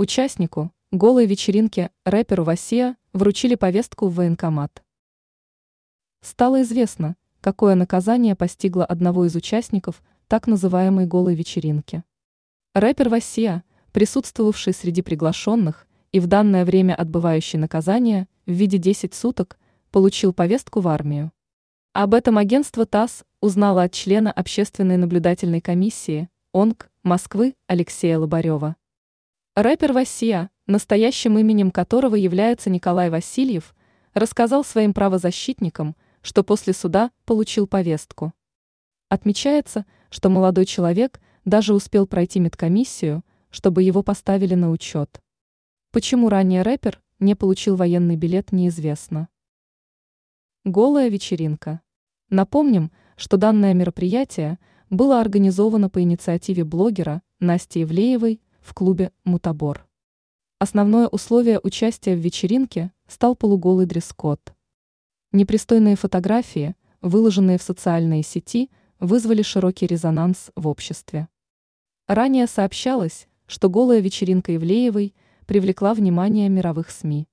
Участнику голой вечеринки рэперу Васия вручили повестку в военкомат. Стало известно, какое наказание постигло одного из участников так называемой голой вечеринки. Рэпер Васия, присутствовавший среди приглашенных и в данное время отбывающий наказание в виде 10 суток, получил повестку в армию. Об этом агентство ТАСС узнало от члена общественной наблюдательной комиссии ОНК Москвы Алексея Лобарева. Рэпер Васия, настоящим именем которого является Николай Васильев, рассказал своим правозащитникам, что после суда получил повестку. Отмечается, что молодой человек даже успел пройти медкомиссию, чтобы его поставили на учет. Почему ранее рэпер не получил военный билет, неизвестно. Голая вечеринка. Напомним, что данное мероприятие было организовано по инициативе блогера Насти Евлеевой в клубе «Мутабор». Основное условие участия в вечеринке стал полуголый дресс-код. Непристойные фотографии, выложенные в социальные сети, вызвали широкий резонанс в обществе. Ранее сообщалось, что голая вечеринка Евлеевой привлекла внимание мировых СМИ.